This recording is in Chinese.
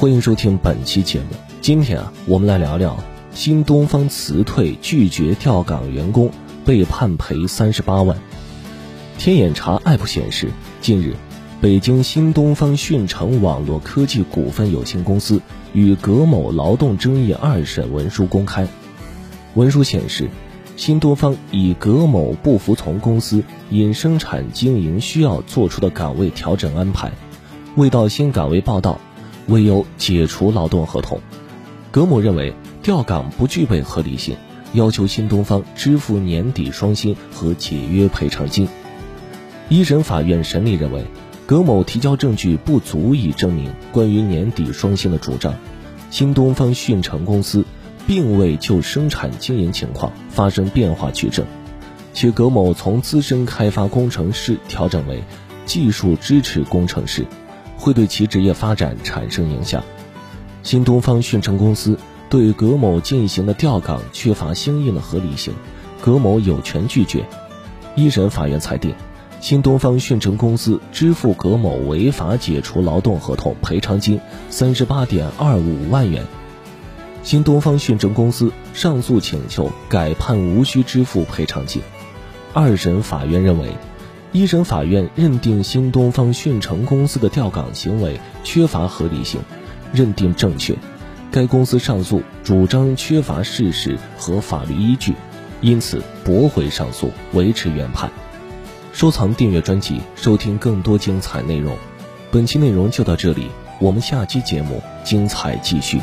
欢迎收听本期节目。今天啊，我们来聊聊新东方辞退拒绝调岗员工被判赔三十八万。天眼查 App 显示，近日，北京新东方讯城网络科技股份有限公司与葛某劳动争议二审文书公开。文书显示，新东方以葛某不服从公司因生产经营需要做出的岗位调整安排，未到新岗位报到。为由解除劳动合同，葛某认为调岗不具备合理性，要求新东方支付年底双薪和解约赔偿金。一审法院审理认为，葛某提交证据不足以证明关于年底双薪的主张，新东方讯城公司并未就生产经营情况发生变化举证，且葛某从资深开发工程师调整为技术支持工程师。会对其职业发展产生影响。新东方讯城公司对葛某进行的调岗缺乏相应的合理性，葛某有权拒绝。一审法院裁定，新东方讯城公司支付葛某违法解除劳动合同赔偿金三十八点二五万元。新东方讯城公司上诉请求改判无需支付赔偿金。二审法院认为。一审法院认定新东方讯城公司的调岗行为缺乏合理性，认定正确。该公司上诉主张缺乏事实和法律依据，因此驳回上诉，维持原判。收藏订阅专辑，收听更多精彩内容。本期内容就到这里，我们下期节目精彩继续。